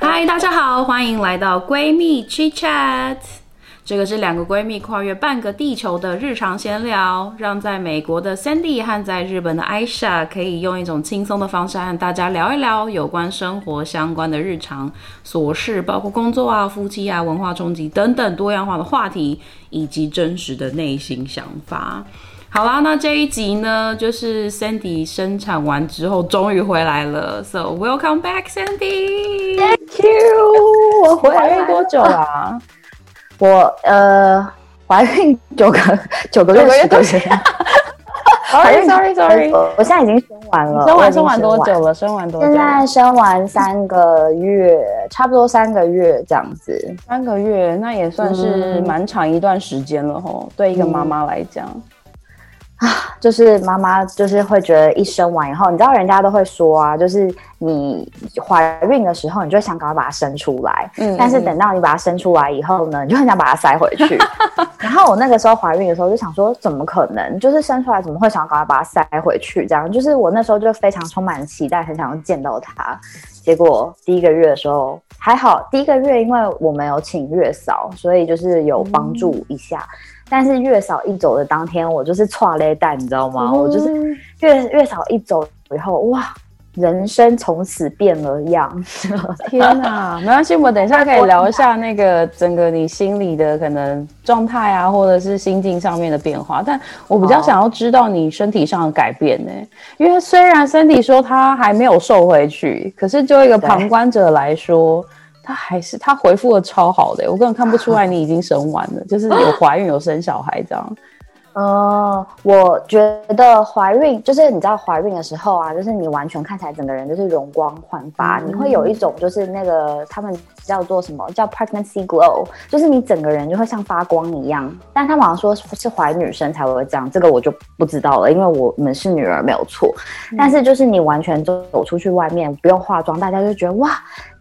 嗨，大家好，欢迎来到闺蜜 Chit Chat。这个是两个闺蜜跨越半个地球的日常闲聊，让在美国的 Sandy 和在日本的 Aisha 可以用一种轻松的方式和大家聊一聊有关生活相关的日常琐事，包括工作啊、夫妻啊、文化冲击等等多样化的话题，以及真实的内心想法。好啦，那这一集呢，就是 Sandy 生产完之后终于回来了，So welcome back, Sandy. Thank you。我回怀孕多久啦、我呃怀孕九个九个月九个月 十个月。Sorry, sorry, sorry. 我我现在已经生完了。生完生完多久了？生完多久现了？在生完三个月，差不多三个月这样子。三个月，那也算是蛮长一段时间了吼。对一个妈妈来讲，就是妈妈就是会觉得一生完以后，你知道人家都会说啊，就是你怀孕的时候，你就想赶快把它生出来，嗯但是等到你把它生出来以后呢，你就很想把它塞回去。然后我那个时候怀孕的时候就想说，怎么可能？就是生出来怎么会想要赶快把它塞回去？这样就是我那时候就非常充满期待，很想要见到它。结果第一个月的时候还好，第一个月因为我们有请月嫂，所以就是有帮助一下。但是月嫂一走的当天，我就是错勒蛋，你知道吗？我就是月月嫂一走以后，哇，人生从此变了样。天哪，没关系，我们等一下可以聊一下那个整个你心里的可能状态啊，或者是心境上面的变化。但我比较想要知道你身体上的改变呢、因为虽然 Cindy 说她还没有瘦回去，可是就一个旁观者来说。她还是他回复的超好的、我根本看不出来你已经生完了，就是有怀孕有生小孩这样。呃，我觉得怀孕就是你知道怀孕的时候啊，就是你完全看起来整个人就是容光焕发，你会有一种就是那个他们叫做什么叫 pregnancy glow，就是你整个人就会像发光一样。但他们好像说是怀女生才会这样，这个我就不知道了，因为我们是女儿没有错。但是就是你完全走走出去外面不用化妆，大家就觉得哇，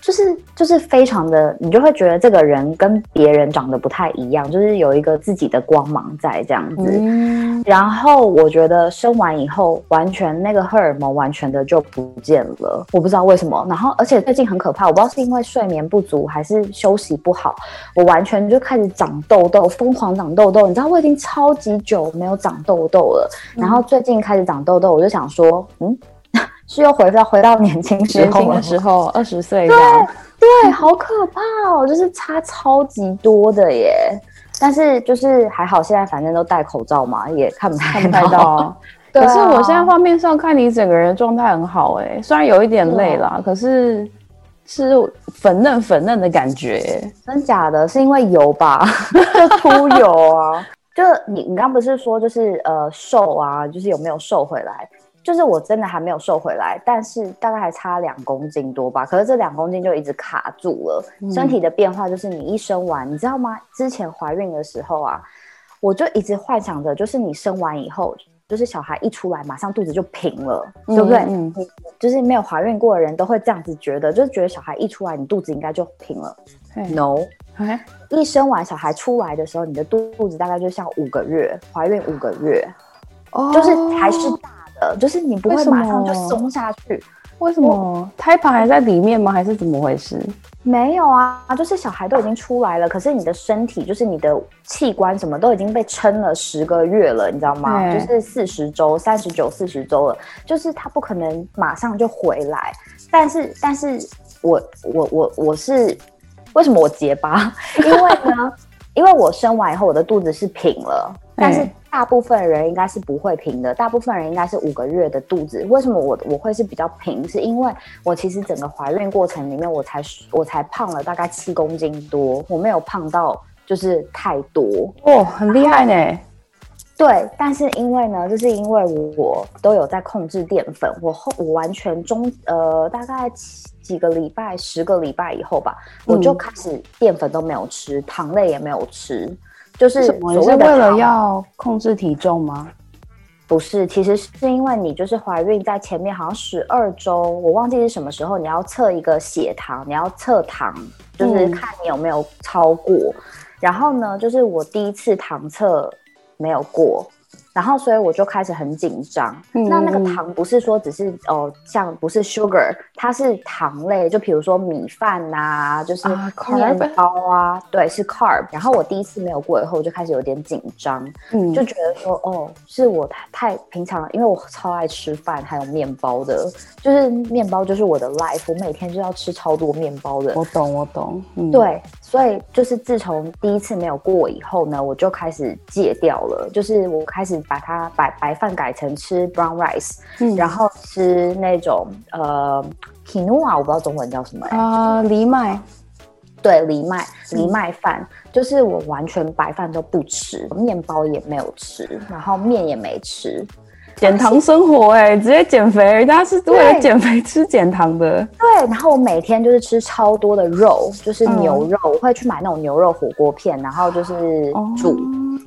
就是就是非常的，你就会觉得这个人跟别人长得不太一样，就是有一个自己的光芒在这样子。嗯，然后我觉得生完以后，完全那个荷尔蒙完全的就不见了，我不知道为什么。然后而且最近很可怕，我不知道是因为睡眠不足还是休息不好，我完全就开始长痘痘，疯狂长痘痘。你知道我已经超级久没有长痘痘了，然后最近开始长痘痘，我就想说，嗯，是又回到回到年轻时候的时候二十岁对。对，好可怕哦，就是差超级多的耶。但是就是还好，现在反正都戴口罩嘛，也看不太看不到可是我现在画面上看你整个人状态很好哎、虽然有一点累啦，可是是粉嫩粉嫩的感觉、欸。真假的？是因为油吧？就出油啊？就你你刚不是说就是呃瘦啊，就是有没有瘦回来？就是我真的还没有瘦回来，但是大概还差两公斤多吧。可是这两公斤就一直卡住了。身体的变化就是你一生完，你知道吗？之前怀孕的时候啊，我就一直幻想着，就是你生完以后，就是小孩一出来，马上肚子就平了，对不对？嗯就是没有怀孕过的人都会这样子觉得，就是觉得小孩一出来，你肚子应该就平了。嘿 No，哎，一生完小孩出来的时候，你的肚子大概就像五个月，怀孕五个月，哦就是还是大的，就是你不会马上就松下去。为什么胎盘还在里面吗？还是怎么回事？没有啊，就是小孩都已经出来了，可是你的身体，就是你的器官什么都已经被撑了十个月了，你知道吗？对就是四十周、三十九、四十周了，就是他不可能马上就回来。但是，但是我我我我是为什么我结巴？因为呢，因为我生完以后我的肚子是平了，但是嗯大部分人应该是不会平的，大部分人应该是五个月的肚子。为什么我我会是比较平？是因为我其实整个怀孕过程里面，我才我才胖了大概七公斤多，我没有胖到就是太多。哦，很厉害呢。对，但是因为呢，就是因为我都有在控制淀粉，我后我完全中呃大概几几个礼拜、十个礼拜以后吧，我就嗯开始淀粉都没有吃，糖类也没有吃，就是？是为了要控制体重吗？不是，其实是因为你就是怀孕在前面好像十二周，我忘记是什么时候，你要测一个血糖，你要测糖，就是嗯看你有没有超过。然后呢，就是我第一次糖测没有过，然后所以我就开始很紧张。那那个糖不是说只是哦，像不是 sugar，它是糖类，就比如说米饭呐，就是面包啊，对，是 carb。然后我第一次没有过以后，我就开始有点紧张，嗯，就觉得说哦，是我太太平常，因为我超爱吃饭，还有面包的，就是面包就是我的 life，我每天就要吃超多面包的。我懂，我懂，对，所以就是自从第一次没有过以后呢，我就开始戒掉了，就是我开始把它白白饭改成吃 brown rice，嗯，然后吃那种呃 quinoa，我不知道中文叫什么啊，藜麦，对，藜麦藜麦饭，就是我完全白饭都不吃，面包也没有吃，然后面也没吃。减糖生活哎，直接减肥，人家是为了减肥吃减糖的。对，然后我每天就是吃超多的肉，就是牛肉，我会去买那种牛肉火锅片，然后就是煮，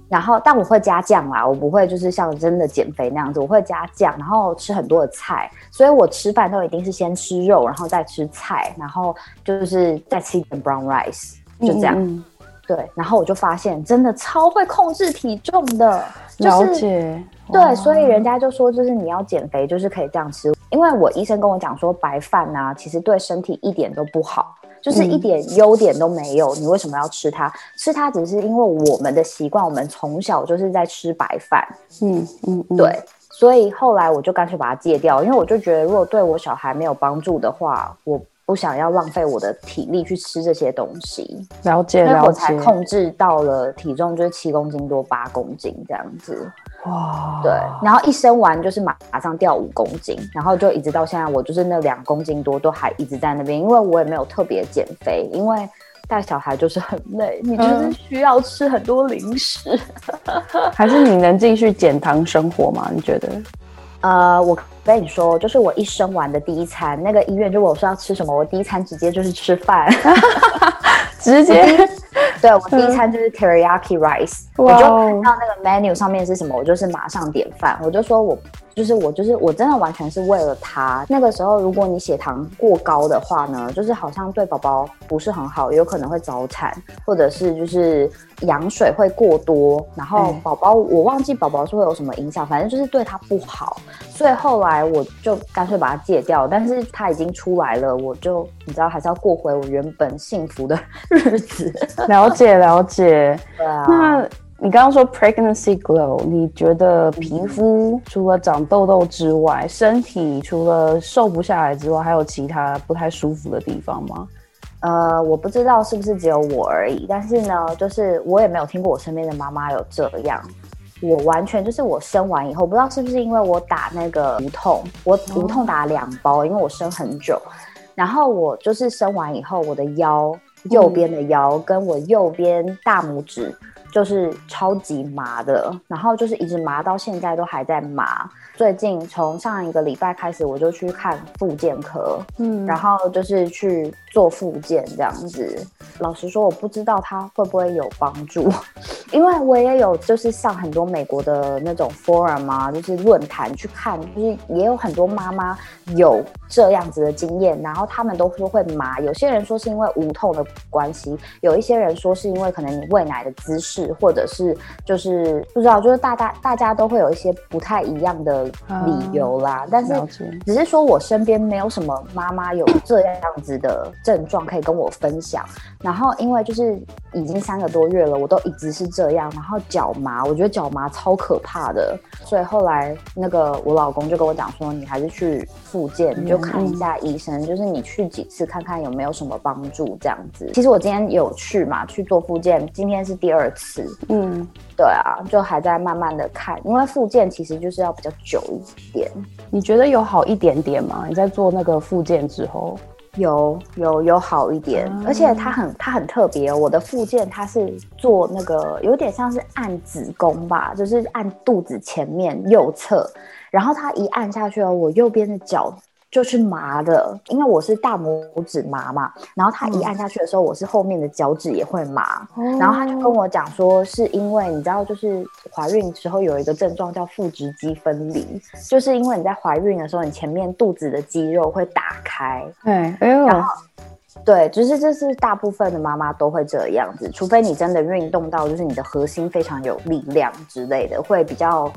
然后但我会加酱啦，我不会就是像真的减肥那样子，我会加酱，然后吃很多的菜，所以我吃饭都一定是先吃肉，然后再吃菜，然后就是再吃一点 brown rice，就这样。对，然后我就发现真的超会控制体重的，了解。对，所以人家就说，就是你要减肥，就是可以这样吃。因为我医生跟我讲说，白饭呢，其实对身体一点都不好，就是一点优点都没有。你为什么要吃它？吃它只是因为我们的习惯，我们从小就是在吃白饭。嗯嗯，对。所以后来我就干脆把它戒掉，因为我就觉得，如果对我小孩没有帮助的话，我不想要浪费我的体力去吃这些东西。了解，了解。我才控制到了体重就是七公斤多八公斤这样子。哇，对，然后一生完就是马马上掉五公斤，然后就一直到现在，我就是那两公斤多都还一直在那边，因为我也没有特别减肥，因为带小孩就是很累，你就是需要吃很多零食，还是你能继续减糖生活吗？你觉得？呃，我跟你说，就是我一生完的第一餐，那个医院就问我说要吃什么，我第一餐直接就是吃饭，直接。对我第一餐就是 teriyaki rice，我就看到那个 menu 上面是什么，我就是马上点饭，我就说我。就是我，就是我，真的完全是为了他。那个时候，如果你血糖过高的话呢，就是好像对宝宝不是很好，有可能会早产，或者是就是羊水会过多，然后宝宝我忘记宝宝是会有什么影响，反正就是对他不好。所以后来我就干脆把它戒掉。但是他已经出来了，我就你知道还是要过回我原本幸福的日子。了解了解，对啊。那。你刚刚说 pregnancy glow，你觉得皮肤除了长痘痘之外，身体除了瘦不下来之外，还有其他不太舒服的地方吗？呃，我不知道是不是只有我而已，但是呢，就是我也没有听过我身边的妈妈有这样。我完全就是我生完以后，不知道是不是因为我打那个无痛，我无痛打两包，因为我生很久，然后我就是生完以后，我的腰右边的腰跟我右边大拇指。就是超级麻的，然后就是一直麻到现在都还在麻。最近从上一个礼拜开始，我就去看复健科，嗯，然后就是去做复健这样子。老实说，我不知道它会不会有帮助，因为我也有就是上很多美国的那种 forum 啊，就是论坛去看，就是也有很多妈妈有这样子的经验，然后他们都说会麻。有些人说是因为无痛的关系，有一些人说是因为可能你喂奶的姿势，或者是就是不知道，就是大大大家都会有一些不太一样的。理由啦，但是只是说我身边没有什么妈妈有这样子的症状可以跟我分享。然后因为就是已经三个多月了，我都一直是这样，然后脚麻，我觉得脚麻超可怕的。所以后来那个我老公就跟我讲说，你还是去复健，你就看一下医生，就是你去几次看看有没有什么帮助这样子。其实我今天有去嘛，去做复健，今天是第二次。嗯。对啊，就还在慢慢的看，因为复健其实就是要比较久一点。你觉得有好一点点吗？你在做那个复健之后，有有有好一点，而且它很它很特别。我的附件它是做那个有点像是按子宫吧，就是按肚子前面右侧，然后它一按下去哦，我右边的脚。就是麻的，因为我是大拇指麻嘛，然后他一按下去的时候，我是后面的脚趾也会麻，然后他就跟我讲说，是因为你知道，就是怀孕时候有一个症状叫腹直肌分离，就是因为你在怀孕的时候，你前面肚子的肌肉会打开，对，然后对，就是这是大部分的妈妈都会这样子，除非你真的运动到就是你的核心非常有力量之类的，会比较。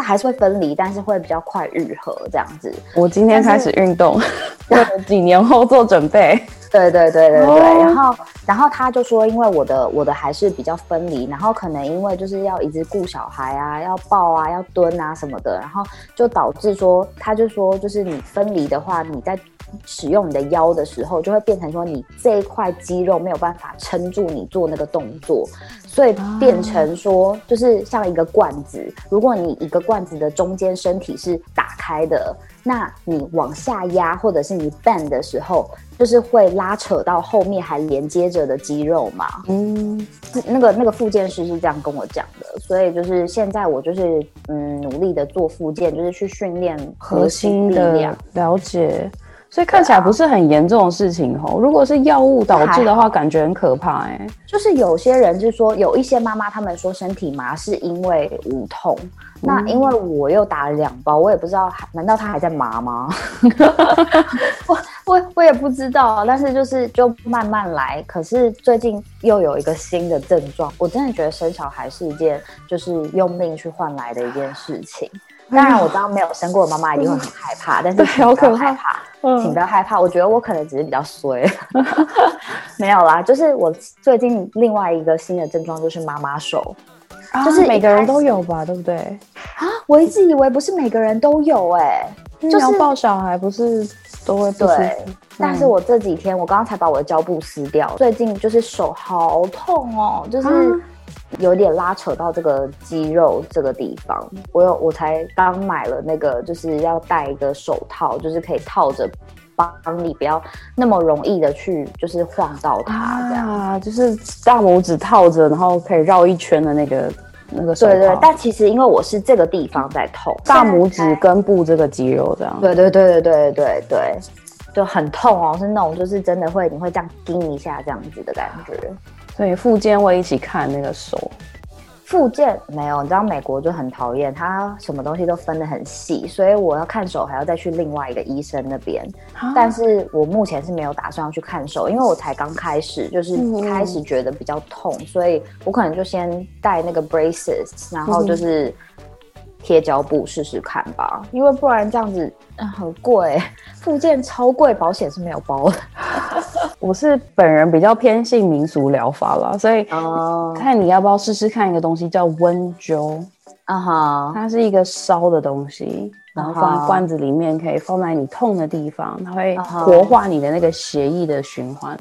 它还是会分离，但是会比较快愈合这样子。我今天开始运动，为了几年后做准备。对对对对对，然后然后他就说，因为我的我的还是比较分离，然后可能因为就是要一直顾小孩啊，要抱啊，要蹲啊什么的，然后就导致说，他就说，就是你分离的话，你在使用你的腰的时候，就会变成说你这一块肌肉没有办法撑住你做那个动作，所以变成说就是像一个罐子，如果你一个罐子的中间身体是打开的。那你往下压，或者是你 bend 的时候，就是会拉扯到后面还连接着的肌肉嘛？嗯，那个那个复健师是这样跟我讲的，所以就是现在我就是嗯努力的做复健，就是去训练核心的了解。所以看起来不是很严重的事情哦。如果是药物导致的话，感觉很可怕哎。就是有些人就说，有一些妈妈他们说身体麻是因为无痛。那因为我又打了两包，我也不知道，难道他还在麻吗？我我我也不知道。但是就是就慢慢来。可是最近又有一个新的症状，我真的觉得生小孩是一件就是用命去换来的一件事情。当然我知道没有生过的妈妈一定会很害怕，但是好可怕。请不要害怕，我觉得我可能只是比较衰，没有啦，就是我最近另外一个新的症状就是妈妈手，就是每个人都有吧，对不对？啊，我一直以为不是每个人都有，哎，就是抱小孩不是都会对，但是我这几天我刚刚才把我的胶布撕掉，最近就是手好痛哦，就是。有点拉扯到这个肌肉这个地方，我有我才刚买了那个，就是要戴一个手套，就是可以套着，帮你不要那么容易的去就是晃到它，这样，就是大拇指套着，然后可以绕一圈的那个那个手套。对对，但其实因为我是这个地方在痛，大拇指根部这个肌肉这样。对对对对对对对，就很痛哦，是那种就是真的会你会这样叮一下这样子的感觉。所以附件会一起看那个手，附件没有，你知道美国就很讨厌，他什么东西都分得很细，所以我要看手还要再去另外一个医生那边。但是我目前是没有打算要去看手，因为我才刚开始，就是开始觉得比较痛，所以我可能就先戴那个 braces，然后就是贴胶布试试看吧，因为不然这样子很贵，附件超贵，保险是没有包的。我是本人比较偏信民俗疗法了，所以看你要不要试试看一个东西叫温灸。啊哈，它是一个烧的东西，然后放在罐子里面，可以放在你痛的地方，它会活化你的那个血液的循环，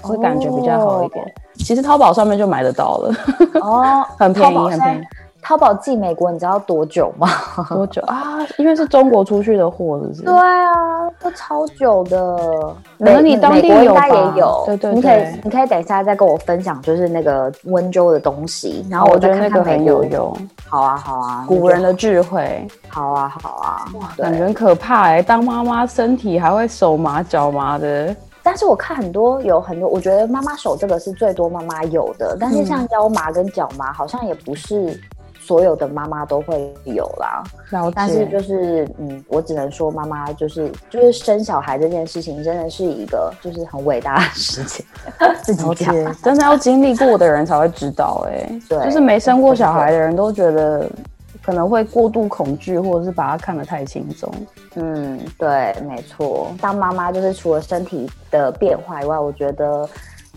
会感觉比较好一点。其实淘宝上面就买得到了，哦，很便宜，很便宜。淘宝寄美国，你知道多久吗？多久啊？因为是中国出去的货，是不是？对啊，都超久的。美你当地应该也有，对对。你可以，你可以等一下再跟我分享，就是那个温州的东西。然后我觉得那个很有用。好啊，好啊，古人的智慧。好啊，好啊。哇，感觉可怕哎！当妈妈身体还会手麻脚麻的。但是我看很多有很多，我觉得妈妈手这个是最多妈妈有的，但是像腰麻跟脚麻好像也不是。所有的妈妈都会有啦，但是就是嗯，我只能说妈妈就是就是生小孩这件事情真的是一个就是很伟大的事情，自己讲，真的要经历过的人才会知道哎，对，就是没生过小孩的人都觉得可能会过度恐惧，或者是把它看得太轻松。嗯，对，没错，当妈妈就是除了身体的变化以外，我觉得。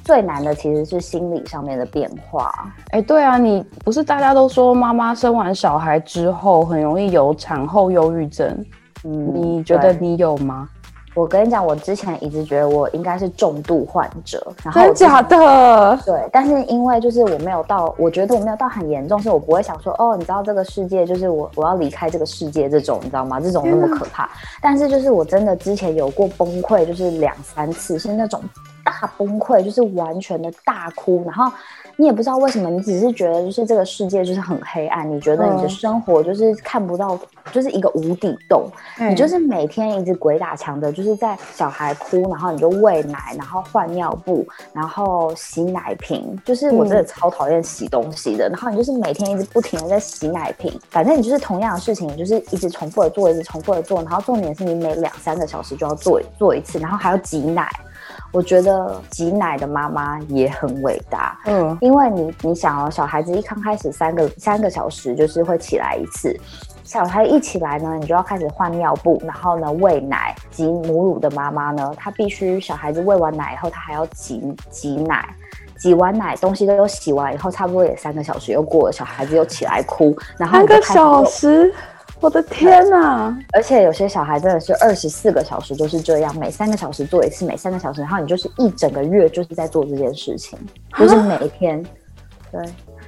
最难的其实是心理上面的变化。哎，对啊，你不是大家都说妈妈生完小孩之后很容易有产后忧郁症？嗯，你觉得你有吗？我跟你讲，我之前一直觉得我应该是重度患者。真假的？对，但是因为就是我没有到，我觉得我没有到很严重，所以我不会想说哦，你知道这个世界就是我我要离开这个世界这种，你知道吗？这种那么可怕。但是就是我真的之前有过崩溃，就是两三次，是那种。大崩溃，就是完全的大哭，然后你也不知道为什么，你只是觉得就是这个世界就是很黑暗，你觉得你的生活就是看不到，就是一个无底洞，你就是每天一直鬼打墙的，就是在小孩哭，然后你就喂奶，然后换尿布，然后洗奶瓶，就是我真的超讨厌洗东西的，然后你就是每天一直不停的在洗奶瓶，反正你就是同样的事情，你就是一直重复的做，一直重复的做，然后重点是你每两三个小时就要做做一次，然后还要挤奶。我觉得挤奶的妈妈也很伟大，嗯，因为你你想哦，小孩子一刚开始三个三个小时就是会起来一次，小孩一起来呢，你就要开始换尿布，然后呢喂奶。挤母乳的妈妈呢，她必须小孩子喂完奶以后，她还要挤挤奶。挤完奶，东西都都洗完以后，差不多也三个小时又过了，小孩子又起来哭，然后三个小时，我的天哪！而且有些小孩真的是二十四个小时就是这样，每三个小时做一次，每三个小时，然后你就是一整个月就是在做这件事情，就是每一天，对。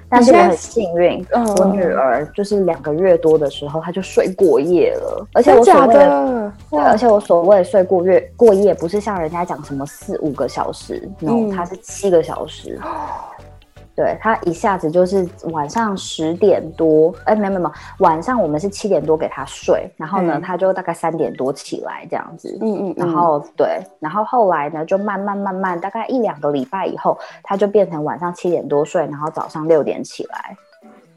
但是我很幸运，我女儿就是两个月多的时候，她就睡过夜了。而且我所谓的，对，而且我所谓睡过月过夜，不是像人家讲什么四五个小时，no，她是七个小时。对他一下子就是晚上十点多，哎，没没没，晚上我们是七点多给他睡，然后呢，他就大概三点多起来这样子，嗯嗯，然后对，然后后来呢，就慢慢慢慢，大概一两个礼拜以后，他就变成晚上七点多睡，然后早上六点起来。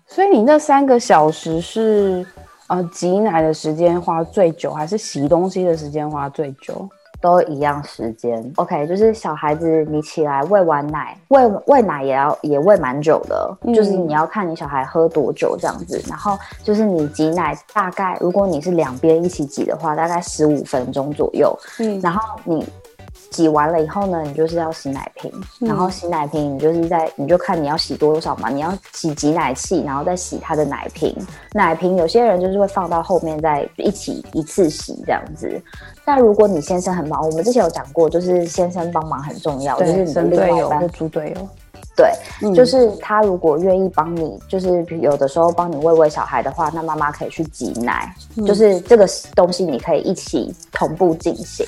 所以你那三个小时是呃挤奶的时间花最久，还是洗东西的时间花最久？都一样时间，OK，就是小孩子你起来喂完奶，喂喂奶也要也喂蛮久的，就是你要看你小孩喝多久这样子，然后就是你挤奶大概如果你是两边一起挤的话，大概十五分钟左右，嗯，然后你。挤完了以后呢，你就是要洗奶瓶，然后洗奶瓶你就是在你就看你要洗多少嘛，你要洗挤奶器，然后再洗它的奶瓶。奶瓶有些人就是会放到后面再一起一次洗这样子。但如果你先生很忙，我们之前有讲过，就是先生帮忙很重要，就是你的另外一半猪队友。对，就是他如果愿意帮你，就是有的时候帮你喂喂小孩的话，那妈妈可以去挤奶，就是这个东西你可以一起同步进行。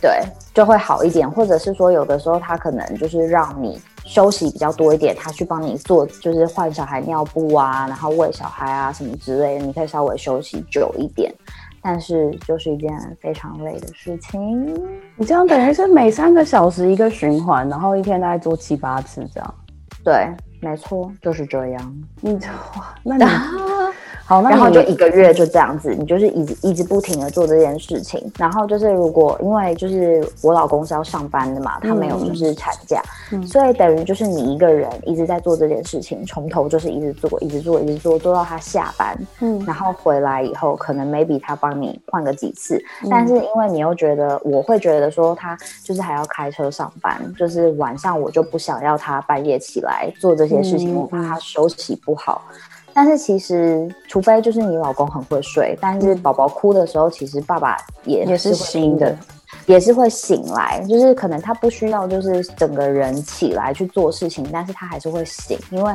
对，就会好一点，或者是说，有的时候他可能就是让你休息比较多一点，他去帮你做，就是换小孩尿布啊，然后喂小孩啊什么之类的，你可以稍微休息久一点，但是就是一件非常累的事情。你这样等于是每三个小时一个循环，然后一天大概做七八次这样。对，没错，就是这样。你哇，那你。好，然后就一个月就这样子，你就是一直一直不停的做这件事情。然后就是如果因为就是我老公是要上班的嘛，他没有就是产假，所以等于就是你一个人一直在做这件事情，从头就是一直做，一直做，一直做，做到他下班。嗯，然后回来以后，可能 maybe 他帮你换个几次，但是因为你又觉得，我会觉得说他就是还要开车上班，就是晚上我就不想要他半夜起来做这些事情，我怕他休息不好。但是其实，除非就是你老公很会睡，但是宝宝哭的时候，其实爸爸也也是醒的，也是会醒来。就是可能他不需要就是整个人起来去做事情，但是他还是会醒，因为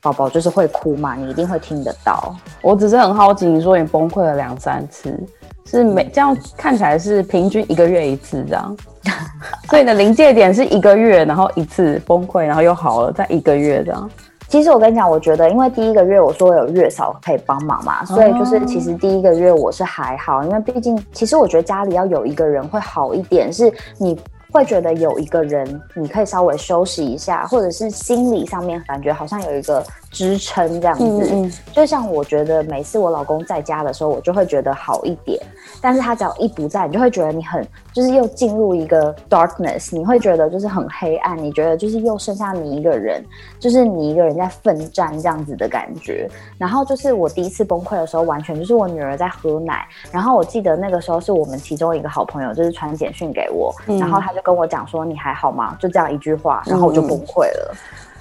宝宝就是会哭嘛，你一定会听得到。我只是很好奇，你说你崩溃了两三次，是每这样看起来是平均一个月一次这样，所以你的临界点是一个月，然后一次崩溃，然后又好了，再一个月这样。其实我跟你讲，我觉得因为第一个月我说有月嫂可以帮忙嘛，所以就是其实第一个月我是还好，因为毕竟其实我觉得家里要有一个人会好一点，是你会觉得有一个人你可以稍微休息一下，或者是心理上面感觉好像有一个。支撑这样子，嗯嗯就像我觉得每次我老公在家的时候，我就会觉得好一点。但是他只要一不在，你就会觉得你很就是又进入一个 darkness，你会觉得就是很黑暗，你觉得就是又剩下你一个人，就是你一个人在奋战这样子的感觉。然后就是我第一次崩溃的时候，完全就是我女儿在喝奶，然后我记得那个时候是我们其中一个好朋友就是传简讯给我，然后他就跟我讲说你还好吗？就这样一句话，然后我就崩溃了。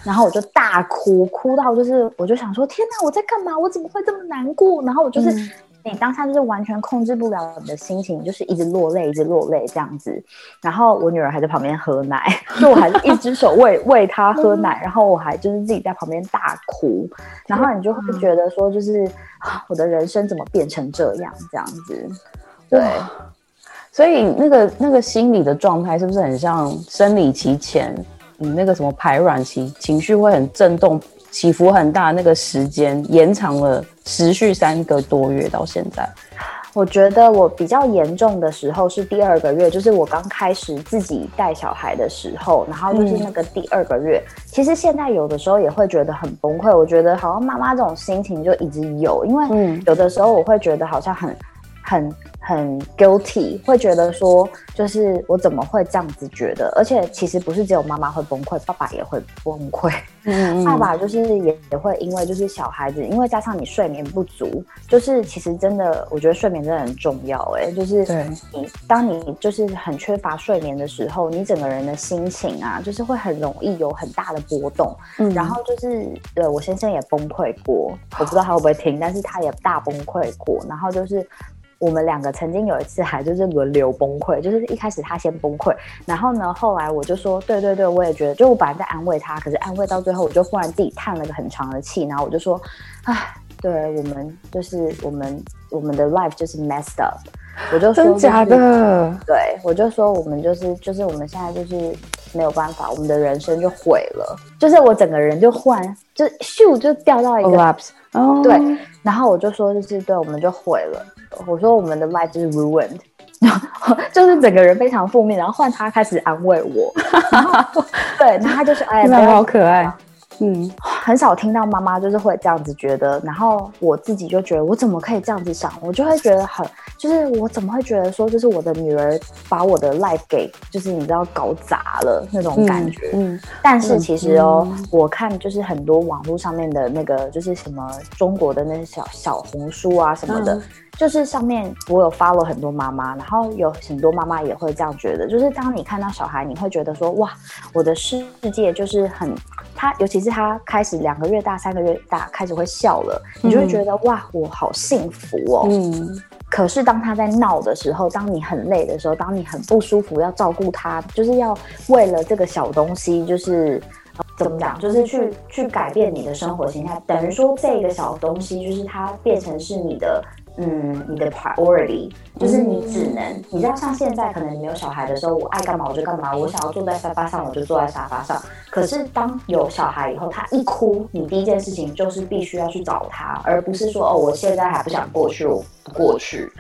然后我就大哭，哭到就是，我就想说，天哪，我在干嘛？我怎么会这么难过？然后我就是，你当下就是完全控制不了你的心情，就是一直落泪，一直落泪这样子。然后我女儿还在旁边喝奶，就我还是一只手喂喂她喝奶，然后我还就是自己在旁边大哭。然后你就会觉得说，就是我的人生怎么变成这样？这样子，对。所以那个那个心理的状态是不是很像生理期前？你那个什么排卵期，情绪会很震动，起伏很大，那个时间延长了，持续三个多月到现在。我觉得我比较严重的时候是第二个月，就是我刚开始自己带小孩的时候，然后就是那个第二个月。其实现在有的时候也会觉得很崩溃，我觉得好像妈妈这种心情就一直有，因为有的时候我会觉得好像很。很很 guilty，会觉得说，就是我怎么会这样子觉得？而且其实不是只有妈妈会崩溃，爸爸也会崩溃。嗯，爸爸就是也也会因为就是小孩子，因为加上你睡眠不足，就是其实真的，我觉得睡眠真的很重要。哎，就是你当你就是很缺乏睡眠的时候，你整个人的心情啊，就是会很容易有很大的波动。嗯，然后就是对我先生也崩溃过，我不知道他会不会听，但是他也大崩溃过。然后就是。我们两个曾经有一次还就是轮流崩溃，就是一开始他先崩溃，然后呢，后来我就说，对对对，我也觉得，就我本来在安慰他，可是安慰到最后，我就忽然自己叹了个很长的气，然后我就说，唉，对我们就是我们我们的 life 就是 messed up，我就说真假的，对我就说我们就是就是我们现在就是没有办法，我们的人生就毁了，就是我整个人就忽然就咻就掉到一个对，然后我就说就是对，我们就毁了。我说我们的 life 就是 ruined，就是整个人非常负面，然后换他开始安慰我，对，那他就是哎，好可爱。嗯，很少听到妈妈就是会这样子觉得，然后我自己就觉得我怎么可以这样子想，我就会觉得很，就是我怎么会觉得说，就是我的女儿把我的 life 给，就是你知道搞砸了那种感觉。嗯，但是其实哦，我看就是很多网络上面的那个，就是什么中国的那些小小红书啊什么的，就是上面我有发了很多妈妈，然后有很多妈妈也会这样觉得，就是当你看到小孩，你会觉得说，哇，我的世界就是很。他尤其是他开始两个月大、三个月大开始会笑了，你就会觉得哇，我好幸福哦。嗯。可是当他在闹的时候，当你很累的时候，当你很不舒服，要照顾他，就是要为了这个小东西，就是怎么讲，就是去去改变你的生活形态，等于说这个小东西就是它变成是你的。嗯，你的 priority 就是你只能，你知道，像现在可能你没有小孩的时候，我爱干嘛我就干嘛，我想要坐在沙发上我就坐在沙发上。可是当有小孩以后，他一哭，你第一件事情就是必须要去找他，而不是说哦，我现在还不想过去，我不过去。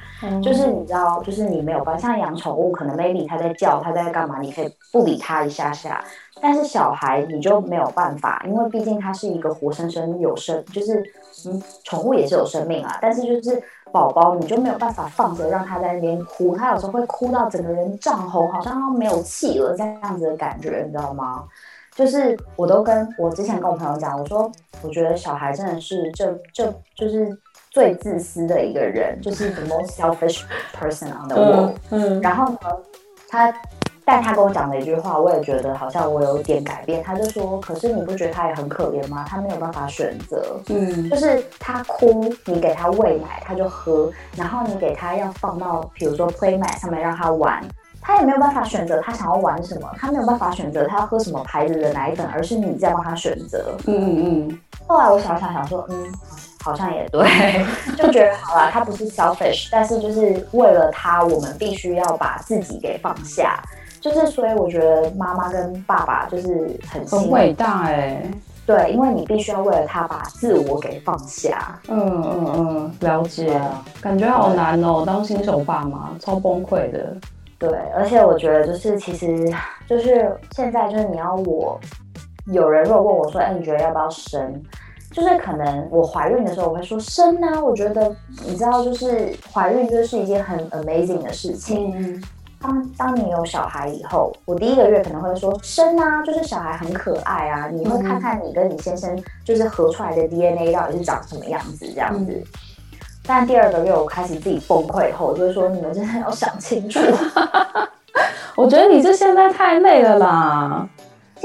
就是你知道，就是你没有办法，像养宠物，可能 maybe 他在叫，他在干嘛，你可以不理他一下下。但是小孩你就没有办法，因为毕竟他是一个活生生有生，就是嗯，宠物也是有生命啊。但是就是宝宝，你就没有办法放着让他在那边哭，他有时候会哭到整个人涨红，好像要没有气了这样子的感觉，你知道吗？就是我都跟我之前跟我朋友讲，我说我觉得小孩真的是这这就是最自私的一个人，就是 the most selfish person on the world。嗯，然后呢，他。但他跟我讲了一句话，我也觉得好像我有点改变。他就说：“可是你不觉得他也很可怜吗？他没有办法选择，嗯，就是他哭，你给他喂奶他就喝，然后你给他要放到比如说 play mat 上面让他玩，他也没有办法选择他想要玩什么，他没有办法选择他要喝什么牌子的奶粉，而是你在帮他选择。嗯嗯嗯。后来我想想想说，嗯，好像也对，就觉得好了，他不是 selfish，但是就是为了他，我们必须要把自己给放下。”就是，所以我觉得妈妈跟爸爸就是很很伟大哎，对，因为你必须要为了他把自我给放下。嗯嗯嗯，了解，感觉好难哦，当新手爸妈超崩溃的。对，而且我觉得就是，其实就是现在就是你要我，有人如果问我说，哎，你觉得要不要生？就是可能我怀孕的时候我会说生啊，我觉得你知道，就是怀孕就是一件很 amazing 的事情。当当你有小孩以后，我第一个月可能会说生啊，就是小孩很可爱啊，你会看看你跟你先生就是合出来的 DNA 到底是长什么样子这样子。但第二个月我开始自己崩溃后，就是说你们真的要想清楚。我觉得你这现在太累了啦。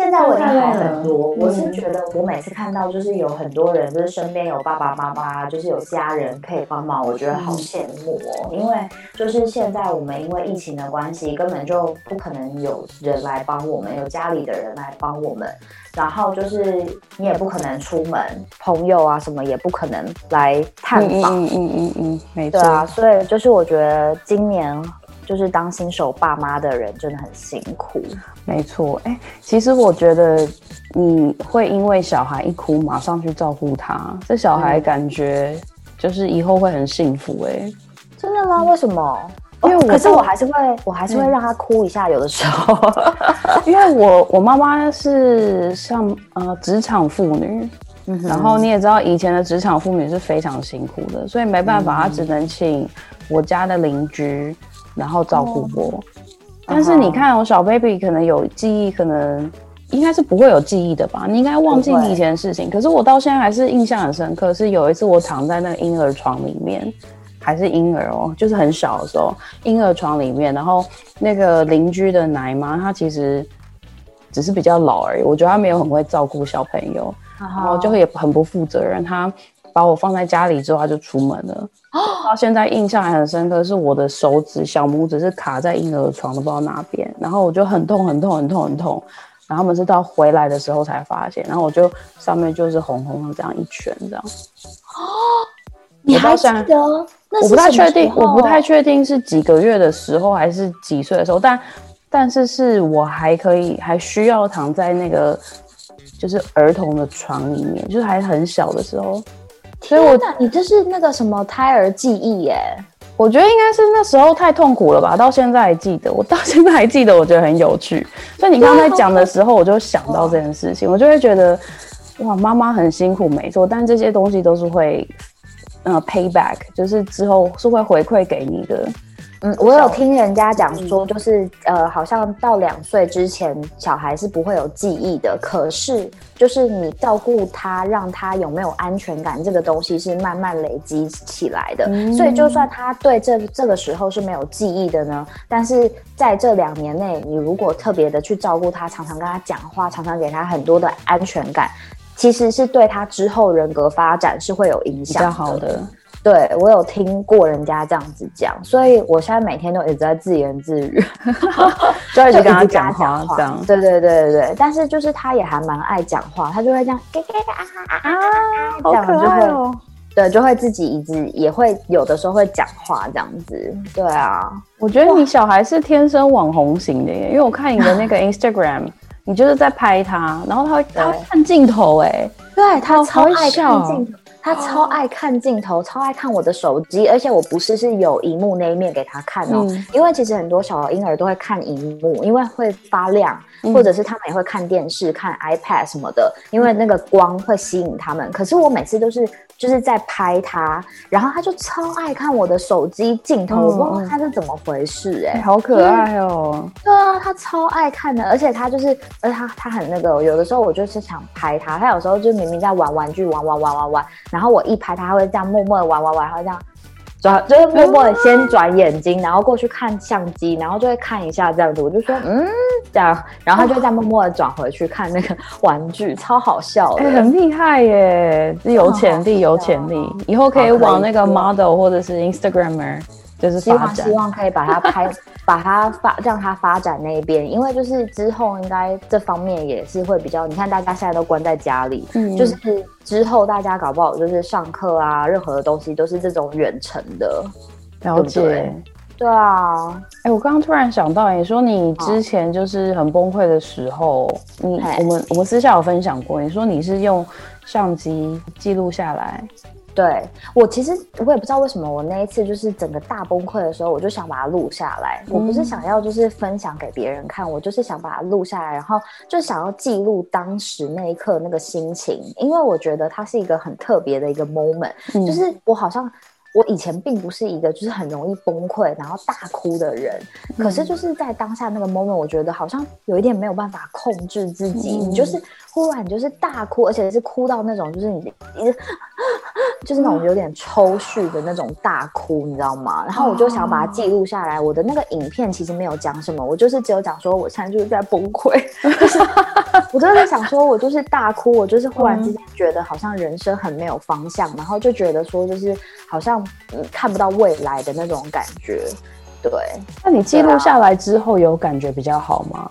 现在我已经好很多，我是觉得我每次看到就是有很多人，就是身边有爸爸妈妈，就是有家人可以帮忙，我觉得好羡慕哦。因为就是现在我们因为疫情的关系，根本就不可能有人来帮我们，有家里的人来帮我们，然后就是你也不可能出门，朋友啊什么也不可能来探访，嗯嗯嗯嗯，没错啊。所以就是我觉得今年。就是当新手爸妈的人真的很辛苦，没错。哎，其实我觉得你会因为小孩一哭马上去照顾他，这小孩感觉就是以后会很幸福。哎，真的吗？为什么？因为可是我还是会，我还是会让他哭一下，有的时候。因为我我妈妈是像呃职场妇女。然后你也知道，以前的职场妇女是非常辛苦的，所以没办法，她只能请我家的邻居，然后照顾我。但是你看，我小 baby 可能有记忆，可能应该是不会有记忆的吧？你应该忘记你以前的事情。可是我到现在还是印象很深刻，是有一次我躺在那个婴儿床里面，还是婴儿哦，就是很小的时候，婴儿床里面，然后那个邻居的奶妈，她其实只是比较老而已，我觉得她没有很会照顾小朋友，然后就也很不负责任，她。把我放在家里之后，他就出门了。到现在印象还很深刻，是我的手指小拇指是卡在婴儿床，的不知道哪边，然后我就很痛很痛很痛很痛。然后他们是到回来的时候才发现，然后我就上面就是红红的这样一圈这样。哦，你还记得？我不太确定，我不太确定是几个月的时候还是几岁的时候，但但是是我还可以还需要躺在那个就是儿童的床里面，就是还很小的时候。所以，我你这是那个什么胎儿记忆耶？我觉得应该是那时候太痛苦了吧，到现在还记得。我到现在还记得，我觉得很有趣。所以你刚才讲的时候，我就想到这件事情，我就会觉得，哇，妈妈很辛苦，没错。但这些东西都是会，呃，payback，就是之后是会回馈给你的。嗯，我有听人家讲说，就是呃，好像到两岁之前，小孩是不会有记忆的。可是，就是你照顾他，让他有没有安全感，这个东西是慢慢累积起来的。所以，就算他对这这个时候是没有记忆的呢，但是在这两年内，你如果特别的去照顾他，常常跟他讲话，常常给他很多的安全感，其实是对他之后人格发展是会有影响。比较好的。对，我有听过人家这样子讲，所以我现在每天都一直在自言自语，就一直跟他讲话，这样。对对对对对，但是就是他也还蛮爱讲话，他就会这样，啊，好可爱哦。对，就会自己一直也会有的时候会讲话这样子。对啊，我觉得你小孩是天生网红型的耶，因为我看你的那个 Instagram，你就是在拍他，然后他会他会看镜头，哎，对他超爱看镜头。他超爱看镜头，超爱看我的手机，而且我不是是有荧幕那一面给他看哦，因为其实很多小婴儿都会看荧幕，因为会发亮，或者是他们也会看电视、看 iPad 什么的，因为那个光会吸引他们。可是我每次都是。就是在拍他，然后他就超爱看我的手机镜头，我不知道他是怎么回事哎，好可爱哦。对啊，他超爱看的，而且他就是，而且他他很那个，有的时候我就是想拍他，他有时候就明明在玩玩具，玩玩玩玩玩，然后我一拍他，他会这样默默的玩玩玩，然后这样。转就是默默的先转眼睛，然后过去看相机，然后就会看一下这样子。我就说嗯这样，然后他就再默默的转回去看那个玩具，超好笑的，很厉害耶，有潜力有潜力，以后可以往那个 model 或者是 Instagramer。就是希望希望可以把它拍，把它发让它发展那边，因为就是之后应该这方面也是会比较。你看大家现在都关在家里，嗯，就是之后大家搞不好就是上课啊，任何的东西都是这种远程的。了解，对啊。哎，我刚刚突然想到，你说你之前就是很崩溃的时候，你我们我们私下有分享过，你说你是用相机记录下来。对我其实我也不知道为什么，我那一次就是整个大崩溃的时候，我就想把它录下来。我不是想要就是分享给别人看，我就是想把它录下来，然后就想要记录当时那一刻那个心情，因为我觉得它是一个很特别的一个 moment，就是我好像。我以前并不是一个就是很容易崩溃然后大哭的人，可是就是在当下那个 moment，我觉得好像有一点没有办法控制自己，你就是忽然就是大哭，而且是哭到那种就是你一直 就是那种有点抽搐的那种大哭，你知道吗？然后我就想把它记录下来。我的那个影片其实没有讲什么，我就是只有讲说我现在就是在崩溃，我真的想说我就是大哭，我就是忽然之间觉得好像人生很没有方向，然后就觉得说就是好像。看不到未来的那种感觉，对。那你记录下来之后有感觉比较好吗？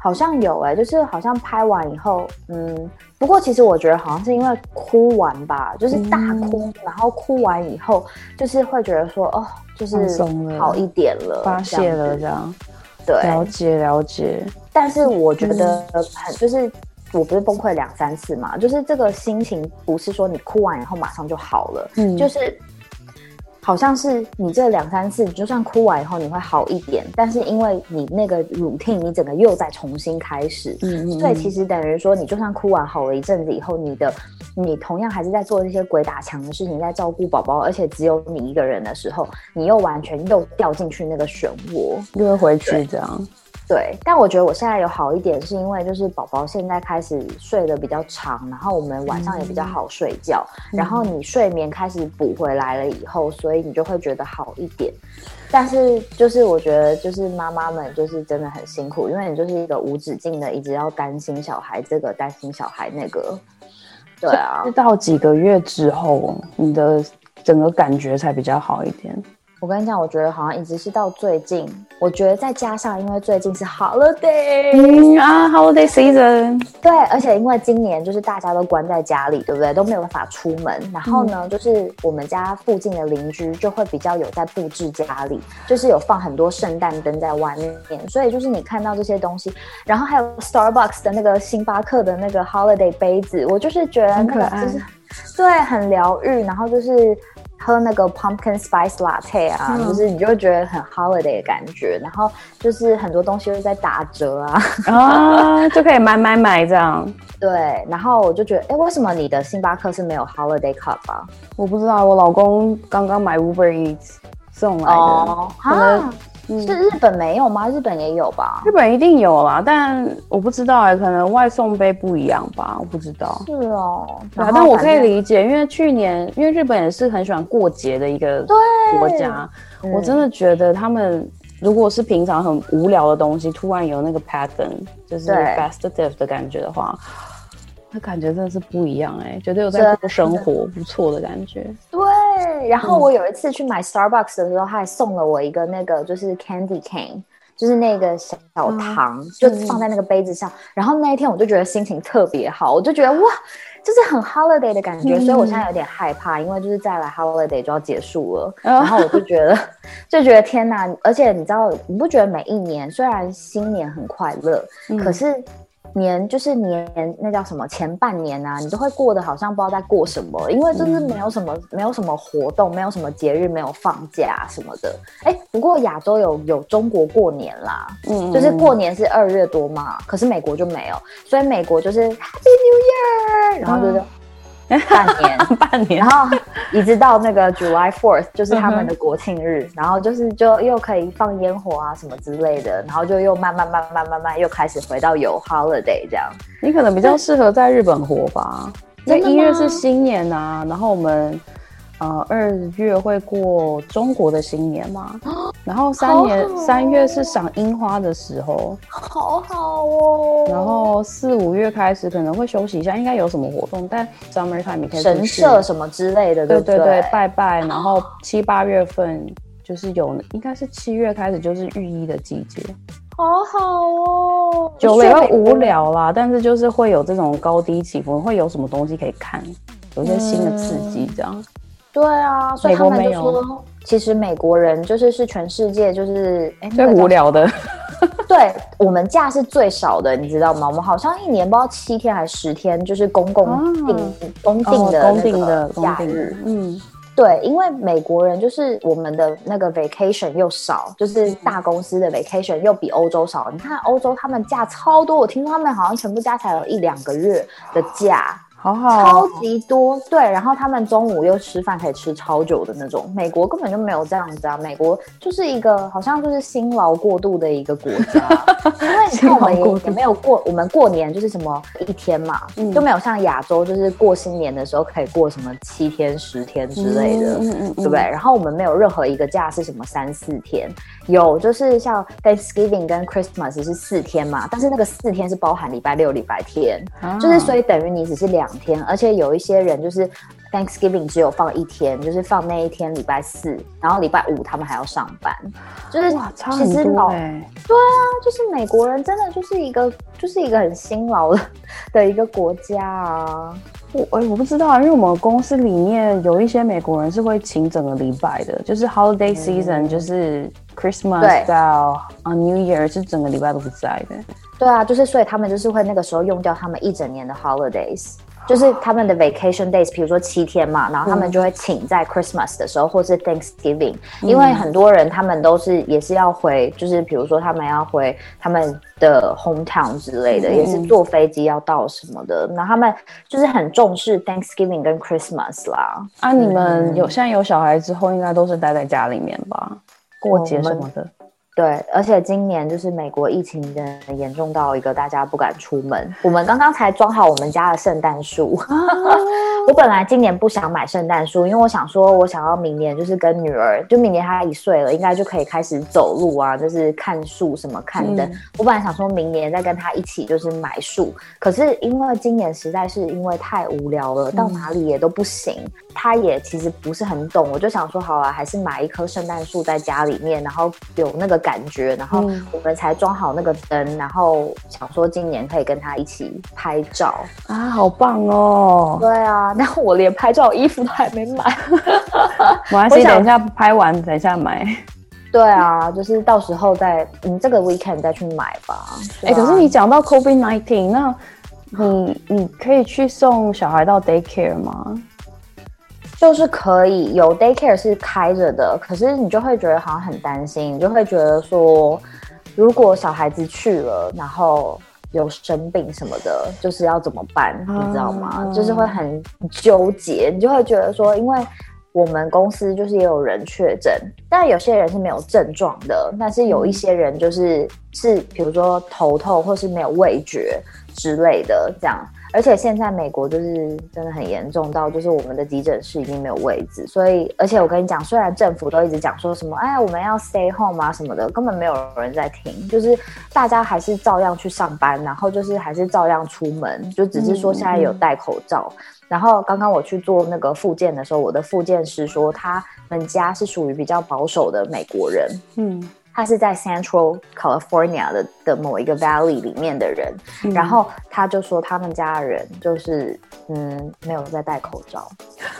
好像有哎，就是好像拍完以后，嗯。不过其实我觉得好像是因为哭完吧，就是大哭，然后哭完以后，就是会觉得说，哦，就是好一点了，发泄了这样。对，了解了解。但是我觉得很就是。我不是崩溃两三次嘛，就是这个心情不是说你哭完以后马上就好了，嗯，就是。好像是你这两三次，就算哭完以后你会好一点，但是因为你那个 routine，你整个又再重新开始，嗯嗯，所以其实等于说，你就算哭完好了一阵子以后，你的你同样还是在做这些鬼打墙的事情，在照顾宝宝，而且只有你一个人的时候，你又完全又掉进去那个漩涡，又会回去这样。对，但我觉得我现在有好一点，是因为就是宝宝现在开始睡得比较长，然后我们晚上也比较好睡觉，然后你睡眠开始补回来了以后，所以你就会觉得好一点。但是就是我觉得就是妈妈们就是真的很辛苦，因为你就是一个无止境的一直要担心小孩这个担心小孩那个。对啊，到几个月之后，你的整个感觉才比较好一点。我跟你讲，我觉得好像一直是到最近，我觉得再加上，因为最近是 holiday 啊，holiday season，对，而且因为今年就是大家都关在家里，对不对？都没有办法出门。然后呢，就是我们家附近的邻居就会比较有在布置家里，就是有放很多圣诞灯在外面，所以就是你看到这些东西，然后还有 Starbucks 的那个星巴克的那个 holiday 杯子，我就是觉得那个就是对，很疗愈，然后就是。喝那个 pumpkin spice latte 啊，就是你就会觉得很 holiday 的感觉，然后就是很多东西又在打折啊，啊，就可以买买买这样。对，然后我就觉得，哎，为什么你的星巴克是没有 holiday cup 啊？我不知道，我老公刚刚买 Uber Eats 送来的，可能。是日本没有吗？日本也有吧？日本一定有啦，但我不知道哎，可能外送杯不一样吧，我不知道。是哦，但我可以理解，因为去年因为日本也是很喜欢过节的一个国家，我真的觉得他们如果是平常很无聊的东西，突然有那个 pattern，就是 festive 的感觉的话。那感觉真的是不一样哎，觉得有在过生活，不错的感觉。对，然后我有一次去买 Starbucks 的时候，他还送了我一个那个就是 candy cane，就是那个小糖，就放在那个杯子上。然后那一天我就觉得心情特别好，我就觉得哇，就是很 holiday 的感觉。所以我现在有点害怕，因为就是再来 holiday 就要结束了。然后我就觉得，就觉得天哪！而且你知道，你不觉得每一年虽然新年很快乐，可是。年就是年，那叫什么？前半年啊，你都会过得好像不知道在过什么，因为就是没有什么，没有什么活动，没有什么节日，没有放假什么的。哎，不过亚洲有有中国过年啦，嗯，就是过年是二月多嘛，可是美国就没有，所以美国就是 Happy New Year，然后就是。半年，半年，然后一直到那个 July Fourth，就是他们的国庆日，然后就是就又可以放烟火啊什么之类的，然后就又慢慢慢慢慢慢又开始回到有 holiday 这样。你可能比较适合在日本活吧，因为一月是新年啊，然后我们。呃，二月会过中国的新年嘛，然后三年三月是赏樱花的时候，好好哦。然后四五月开始可能会休息一下，应该有什么活动？但 summer time 可以神社什么之类的，对对对，拜拜。然后七八月份就是有，应该是七月开始就是浴衣的季节，好好哦。久了会无聊啦，但是就是会有这种高低起伏，会有什么东西可以看，有一些新的刺激这样。对啊，所以他们就说，其实美国人就是是全世界就是最无聊的。对我们假是最少的，你知道吗？我们好像一年不知道七天还是十天，就是公共定公定的公定的假日。嗯，对，因为美国人就是我们的那个 vacation 又少，就是大公司的 vacation 又比欧洲少。你看欧洲他们假超多，我听说他们好像全部加起来有一两个月的假。好好，超级多，对，然后他们中午又吃饭可以吃超久的那种，美国根本就没有这样子啊，美国就是一个好像就是辛劳过度的一个国家，因为你看我们也也没有过，我们过年就是什么一天嘛，就没有像亚洲就是过新年的时候可以过什么七天十天之类的，对不对？然后我们没有任何一个假是什么三四天，有就是像 Thanksgiving 跟 Christmas 是四天嘛，但是那个四天是包含礼拜六、礼拜天，就是所以等于你只是两。天，而且有一些人就是 Thanksgiving 只有放一天，就是放那一天礼拜四，然后礼拜五他们还要上班，就是其实老对啊，就是美国人真的就是一个就是一个很辛劳的的一个国家啊。我哎，我不知道啊，因为我们公司里面有一些美国人是会请整个礼拜的，就是 Holiday Season，就是 Christmas 对。到啊 New Year 是整个礼拜都不在的。对啊，就是所以他们就是会那个时候用掉他们一整年的 holidays，就是他们的 vacation days，比如说七天嘛，然后他们就会请在 Christmas 的时候或是 Thanksgiving，、因为很多人他们都是也是要回，就是比如说他们要回他们的 hometown 之类的，嗯也是坐飞机要到什么的，然后他们就是很重视 Thanksgiving 跟 Christmas 啦。啊，你们有现在有小孩之后，应该都是待在家里面吧？过节什么的。对，而且今年就是美国疫情真的严重到一个大家不敢出门。我们刚刚才装好我们家的圣诞树。我本来今年不想买圣诞树，因为我想说，我想要明年就是跟女儿，就明年她一岁了，应该就可以开始走路啊，就是看树什么看灯。嗯我本来想说明年再跟她一起就是买树，可是因为今年实在是因为太无聊了，到哪里也都不行。她也其实不是很懂，我就想说好啊，还是买一棵圣诞树在家里面，然后有那个感觉，然后嗯我们才装好那个灯，然后想说今年可以跟他一起拍照。啊，好棒哦！对啊，然后我连拍照的衣服都还没买。我想等一下拍完，等一下买。对啊，就是到时候再，你这个 weekend 再去买吧。哎、可是你讲到 COVID nineteen，那你你可以去送小孩到 daycare 吗？就是可以有 daycare 是开着的，可是你就会觉得好像很担心，你就会觉得说，如果小孩子去了，然后有生病什么的，就是要怎么办，啊你知道吗？就是会很纠结，你就会觉得说，因为。我们公司就是也有人确诊，但有些人是没有症状的，但是有一些人就是是，比如说头痛或是没有味觉之类的这样。而且现在美国就是真的很严重到，就是我们的急诊室已经没有位置，所以而且我跟你讲，虽然政府都一直讲说什么，哎，我们要 stay home 啊什么的，根本没有人在听，就是大家还是照样去上班，然后就是还是照样出门，就只是说现在有戴口罩。然后刚刚我去做那个复健的时候，我的复健师说他们家是属于比较保守的美国人，嗯，他是在 Central California 的的某一个 Valley 里面的人，嗯然后他就说他们家人就是嗯没有在戴口罩，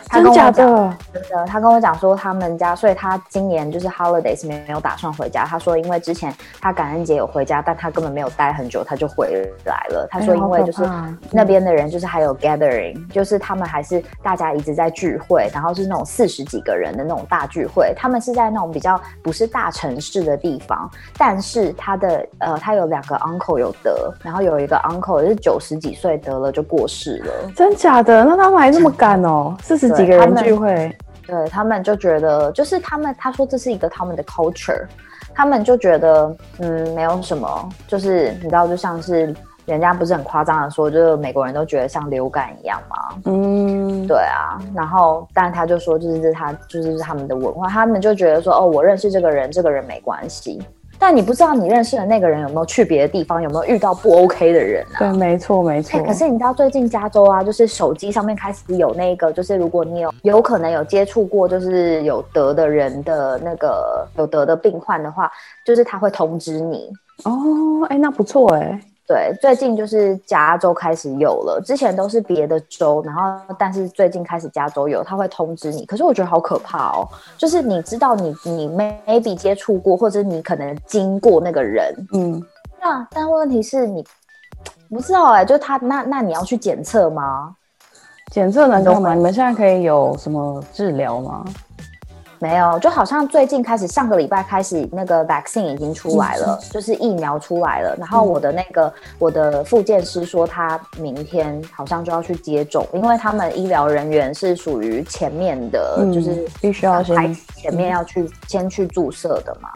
他真假跟我讲的？真的，他跟我讲说他们家，所以他今年就是 holidays 没有打算回家。他说因为之前他感恩节有回家，但他根本没有待很久，他就回来了。他说因为就是那边的人就是还有 gathering，就是他们还是大家一直在聚会，然后是那种四十几个人的那种大聚会。他们是在那种比较不是大城市的地方，但是他的呃他有两个 uncle 有得，然后有一个 uncle 是九十几岁得了就过世了。真假的？那他们还这么干哦？四十几个人聚会，对他们就觉得，就是他们他说这是一个他们的 culture，他们就觉得嗯没有什么，就是你知道，就像是人家不是很夸张的说，就是美国人都觉得像流感一样嘛，嗯，对啊，然后但他就说就是他就是他们的文化，他们就觉得说哦，我认识这个人，这个人没关系。但你不知道你认识的那个人有没有去别的地方，有没有遇到不 OK 的人啊？对，没错，没错哎、。可是你知道最近加州啊，就是手机上面开始有那个，就是如果你有有可能有接触过，就是有得的人的那个有得的病患的话，就是他会通知你。哦，哎，那不错哎。对，最近就是加州开始有了，之前都是别的州，然后但是最近开始加州有，他会通知你。可是我觉得好可怕哦，就是你知道你你 maybe 接触过，或者你可能经过那个人，嗯，那但问题是你不知道哎、就他那那你要去检测吗？检测能干嘛？你们现在可以有什么治疗吗？没有，就好像最近开始，上个礼拜开始，那个 vaccine 已经出来了，就是疫苗出来了。然后我的那个、我的复健师说，他明天好像就要去接种，因为他们医疗人员是属于前面的，嗯就是必须要先前面要去、先去注射的嘛。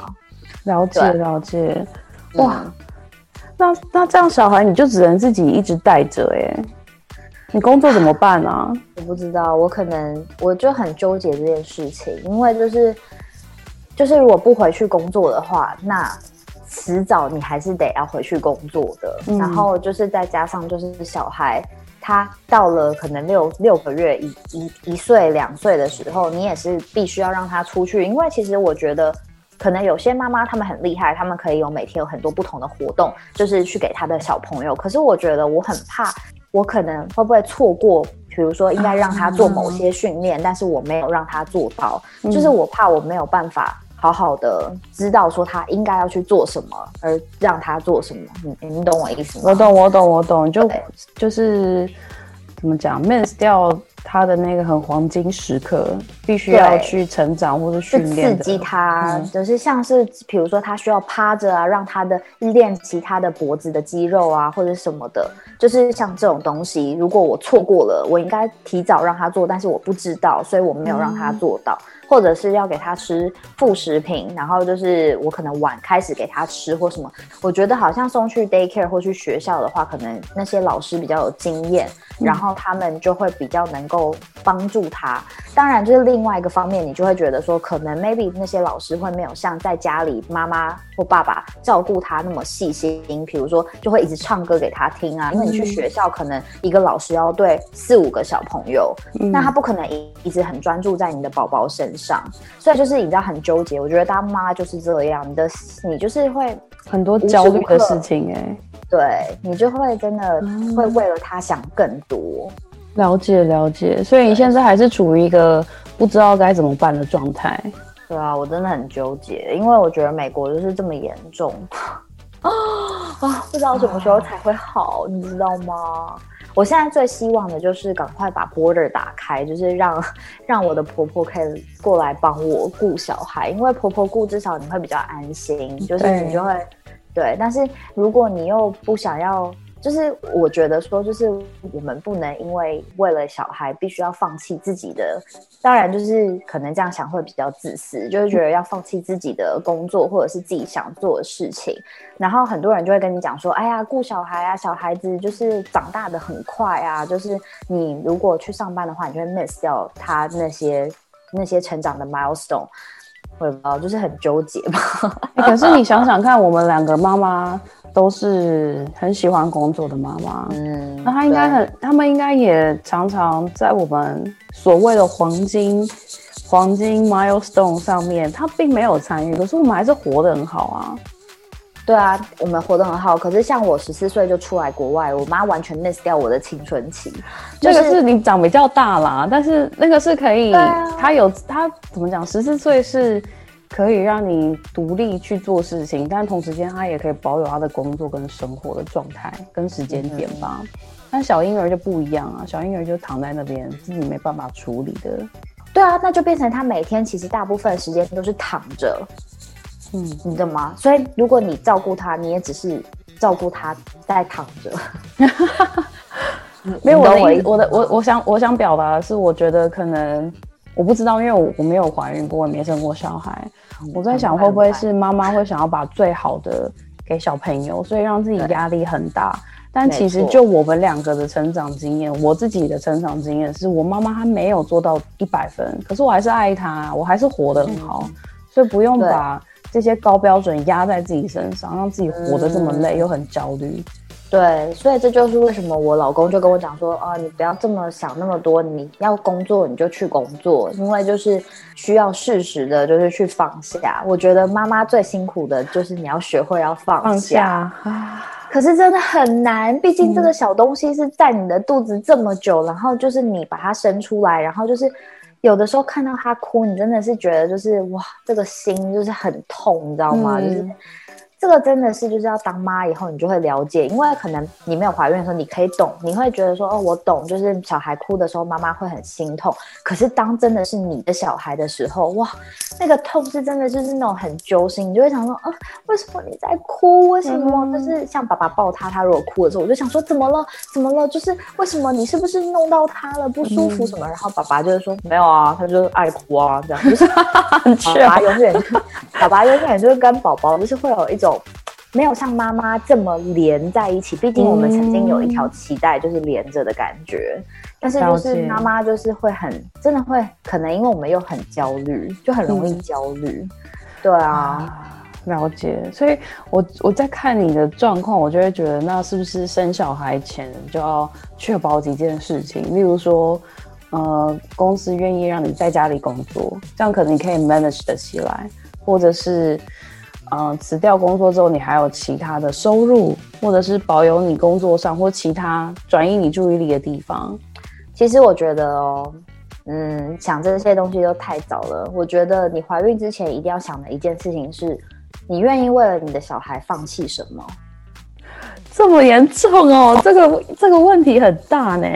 了解对了解。哇嗯，那那这样小孩你就只能自己一直带着哎，你工作怎么办啊？我不知道，我可能我就很纠结这件事情，因为就是就是如果不回去工作的话，那迟早你还是得要回去工作的。嗯然后就是再加上就是小孩他到了可能六六个月一一一岁两岁的时候，你也是必须要让他出去，因为其实我觉得。可能有些妈妈他们很厉害，他们可以有每天有很多不同的活动，就是去给他的小朋友。可是我觉得我很怕，我可能会不会错过，比如说应该让他做某些训练，但是我没有让他做到，就是我怕我没有办法好好的知道说他应该要去做什么，而让他做什么。你你懂我意思吗？我懂，我懂，我懂，就就是怎么讲，miss 掉他的那个很黄金时刻，必须要去成长或者训练，刺激他，就是像是比如说他需要趴着啊，让他的练其他的脖子的肌肉啊，或者什么的，就是像这种东西，如果我错过了，我应该提早让他做，但是我不知道，所以我没有让他做到。或者是要给他吃副食品，然后就是我可能晚开始给他吃或什么，我觉得好像送去 daycare 或去学校的话，可能那些老师比较有经验，然后他们就会比较能够帮助他。当然，就是另外一个方面，你就会觉得说，可能 maybe 那些老师会没有像在家里妈妈或爸爸照顾他那么细心，比如说就会一直唱歌给他听啊，因为你去学校可能一个老师要对四五个小朋友，那他不可能一一直很专注在你的宝宝身。上，所以就是你知道很纠结。我觉得当妈就是这样，你的你就是会很多焦虑的事情哎，对你就会真的会为了他想更多。了解了解，所以你现在还是处于一个不知道该怎么办的状态。对啊，我真的很纠结，因为我觉得美国就是这么严重啊啊，不知道什么时候才会好，你知道吗？我现在最希望的就是赶快把 border 打开，就是让 让我的婆婆可以过来帮我顾小孩，因为婆婆顾至少你会比较安心，就是你就会对。但是如果你又不想要。就是我觉得说，就是我们不能因为为了小孩必须要放弃自己的，当然就是可能这样想会比较自私，就是觉得要放弃自己的工作或者是自己想做的事情。然后很多人就会跟你讲说，哎呀，顾小孩啊，小孩子就是长大的很快啊，就是你如果去上班的话，你就会 miss 掉他那些那些成长的 milestone。会吧，就是很纠结嘛。可是你想想看，我们两个妈妈。都是很喜欢工作的妈妈，嗯，那她应该很，他们应该也常常在我们所谓的黄金黄金 milestone 上面，她并没有参与，可是我们还是活得很好啊。对啊，我们活得很好，可是像我十四岁就出来国外，我妈完全 miss 掉我的青春期。这个是你长比较大啦，但是那个是可以，他有他怎么讲？十四岁是。可以让你独立去做事情，但同时间他也可以保有他的工作跟生活的状态跟时间点吧。但小婴儿就不一样啊，小婴儿就躺在那边，自己没办法处理的。对啊，那就变成他每天其实大部分时间都是躺着。嗯，你懂吗？所以如果你照顾他，你也只是照顾他在躺着。没有我的我的我我想我想表达的是，我觉得可能我不知道，因为我我没有怀孕过，也没生过小孩。我在想，会不会是妈妈会想要把最好的给小朋友，所以让自己压力很大。但其实就我们两个的成长经验，我自己的成长经验是我妈妈她没有做到一百分，可是我还是爱她，我还是活得很好，所以不用把这些高标准压在自己身上，让自己活得这么累又很焦虑。对，所以这就是为什么我老公就跟我讲说，啊，你不要这么想那么多，你要工作你就去工作，因为就是需要适时的，就是去放下。我觉得妈妈最辛苦的就是你要学会要放下啊，可是真的很难，毕竟这个小东西是在你的肚子这么久，然后就是你把它生出来，然后就是有的时候看到他哭，你真的是觉得就是哇，这个心就是很痛，你知道吗？就是。这个真的是就是要当妈以后，你就会了解，因为可能你没有怀孕的时候，你可以懂，你会觉得说，哦，我懂，就是小孩哭的时候，妈妈会很心痛。可是当真的是你的小孩的时候，哇，那个痛是真的就是那种很揪心，你就会想说，啊，为什么你在哭？为什么？就是像爸爸抱他，他如果哭的时候，我就想说，怎么了？怎么了？就是为什么？你是不是弄到他了？不舒服什么？然后爸爸就是说，没有啊，他就是爱哭啊，这样。就是 爸爸永远，爸爸永远就是跟宝宝就是会有一种。没有像妈妈这么连在一起，毕竟我们曾经有一条脐带就是连着的感觉。但是就是妈妈就是会很真的会，可能因为我们又很焦虑，就很容易焦虑。对啊，了解。所以我我在看你的状况，我就会觉得，那是不是生小孩前就要确保几件事情？例如说，呃，公司愿意让你在家里工作，这样可能你可以 manage 得起来，或者是。嗯，辞掉工作之后，你还有其他的收入，或者是保有你工作上或其他转移你注意力的地方。其实我觉得哦，嗯，想这些东西都太早了。我觉得你怀孕之前一定要想的一件事情是，你愿意为了你的小孩放弃什么？这么严重哦，这个这个问题很大呢。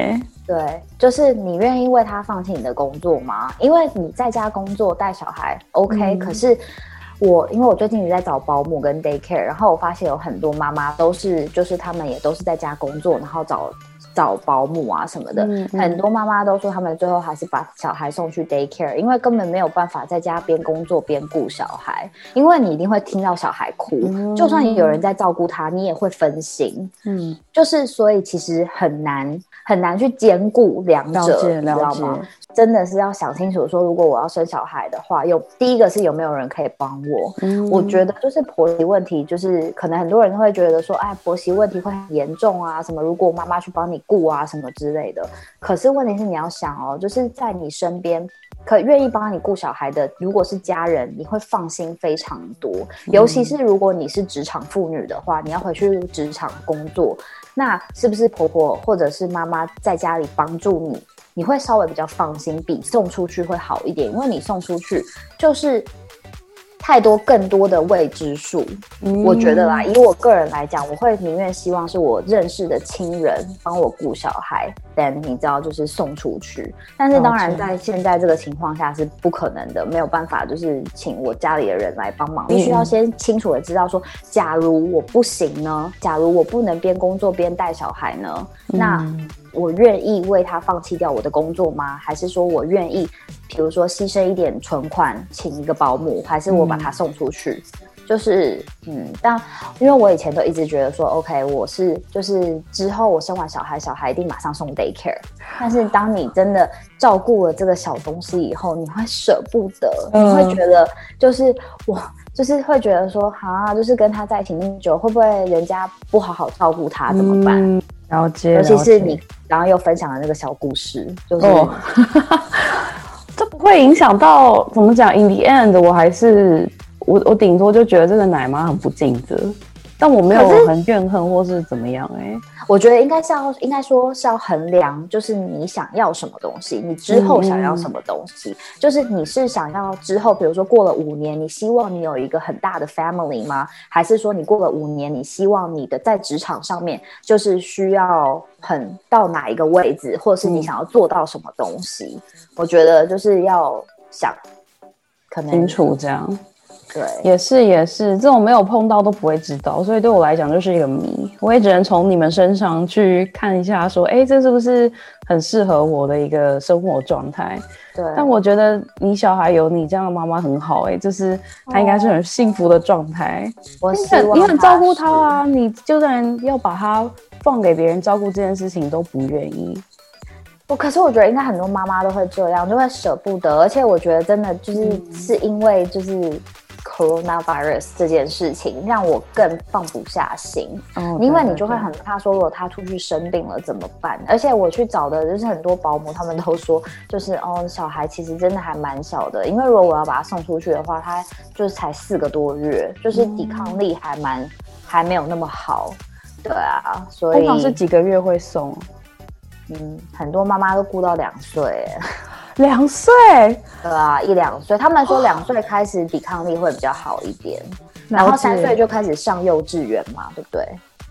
对，就是你愿意为他放弃你的工作吗？因为你在家工作带小孩，OK，可是。我因为我最近一直在找保姆跟 daycare，然后我发现有很多妈妈都是，就是他们也都是在家工作，然后找找保姆啊什么的。很多妈妈都说，他们最后还是把小孩送去 daycare，因为根本没有办法在家边工作边顾小孩，因为你一定会听到小孩哭，就算有人在照顾他，你也会分心。嗯，就是所以其实很难很难去兼顾两者，你知道吗？真的是要想清楚，说如果我要生小孩的话，有第一个是有没有人可以帮我。我觉得就是婆媳问题，就是可能很多人会觉得说，哎，婆媳问题会很严重啊，什么如果妈妈去帮你顾啊，什么之类的。可是问题是你要想哦，就是在你身边可愿意帮你顾小孩的，如果是家人，你会放心非常多。尤其是如果你是职场妇女的话，你要回去职场工作，那是不是婆婆或者是妈妈在家里帮助你？你会稍微比较放心，比送出去会好一点，因为你送出去就是太多更多的未知数。我觉得啦，以我个人来讲，我会宁愿希望是我认识的亲人帮我顾小孩，但你知道，就是送出去。但是当然，在现在这个情况下是不可能的，没有办法，就是请我家里的人来帮忙。必须要先清楚的知道说，假如我不行呢？假如我不能边工作边带小孩呢？那。我愿意为他放弃掉我的工作吗？还是说我愿意，比如说牺牲一点存款，请一个保姆，还是我把他送出去？就是嗯，但因为我以前都一直觉得说，OK，我是就是之后我生完小孩，小孩一定马上送 daycare。但是当你真的照顾了这个小东西以后，你会舍不得，你会觉得就是我就是会觉得说，啊，就是跟他在一起那么久，会不会人家不好好照顾他怎么办？了解，尤其是你然后又分享了那个小故事，就是 这不会影响到怎么讲？In the end，我还是。我我顶多就觉得这个奶妈很不尽责，但我没有很怨恨或是怎么样哎。我觉得应该是要应该说是要衡量，就是你想要什么东西，你之后想要什么东西，就是你是想要之后，比如说过了五年，你希望你有一个很大的 family 吗？还是说你过了五年，你希望你的在职场上面就是需要很到哪一个位置，或者是你想要做到什么东西？我觉得就是要想，可能清楚这样。对，也是也是，这种没有碰到都不会知道，所以对我来讲就是一个谜。我也只能从你们身上去看一下，说，哎，这是不是很适合我的一个生活状态？对。但我觉得你小孩有你这样的妈妈很好，哎，就是他应该是很幸福的状态。我你很你很照顾他啊，你就算要把他放给别人照顾这件事情都不愿意。我可是我觉得应该很多妈妈都会这样，就会舍不得，而且我觉得真的就是是因为就是。Coronavirus 这件事情让我更放不下心，因为你就会很怕说，如果他出去生病了怎么办？而且我去找的就是很多保姆，他们都说，就是哦，小孩其实真的还蛮小的，因为如果我要把他送出去的话，他就是才四个多月，就是抵抗力还蛮还没有那么好。对啊，所以通常是几个月会送，嗯，很多妈妈都顾到两岁。两岁，对啊，一两岁，他们说两岁开始抵抗力会比较好一点，然后三岁就开始上幼稚园嘛，对不对？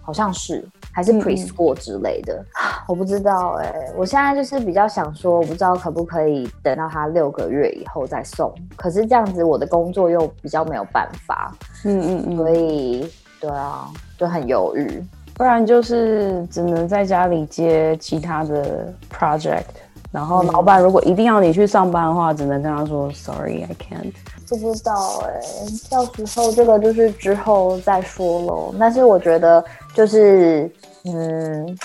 好像是，还是 preschool 之类的，我不知道哎。我现在就是比较想说，我不知道可不可以等到他六个月以后再送，可是这样子我的工作又比较没有办法，嗯嗯嗯，所以对啊，就很犹豫，不然就是只能在家里接其他的 project。然后老板如果一定要你去上班的话，只能跟他说 “Sorry, I can't”。不知道哎，到时候这个就是之后再说喽。但是我觉得就是嗯，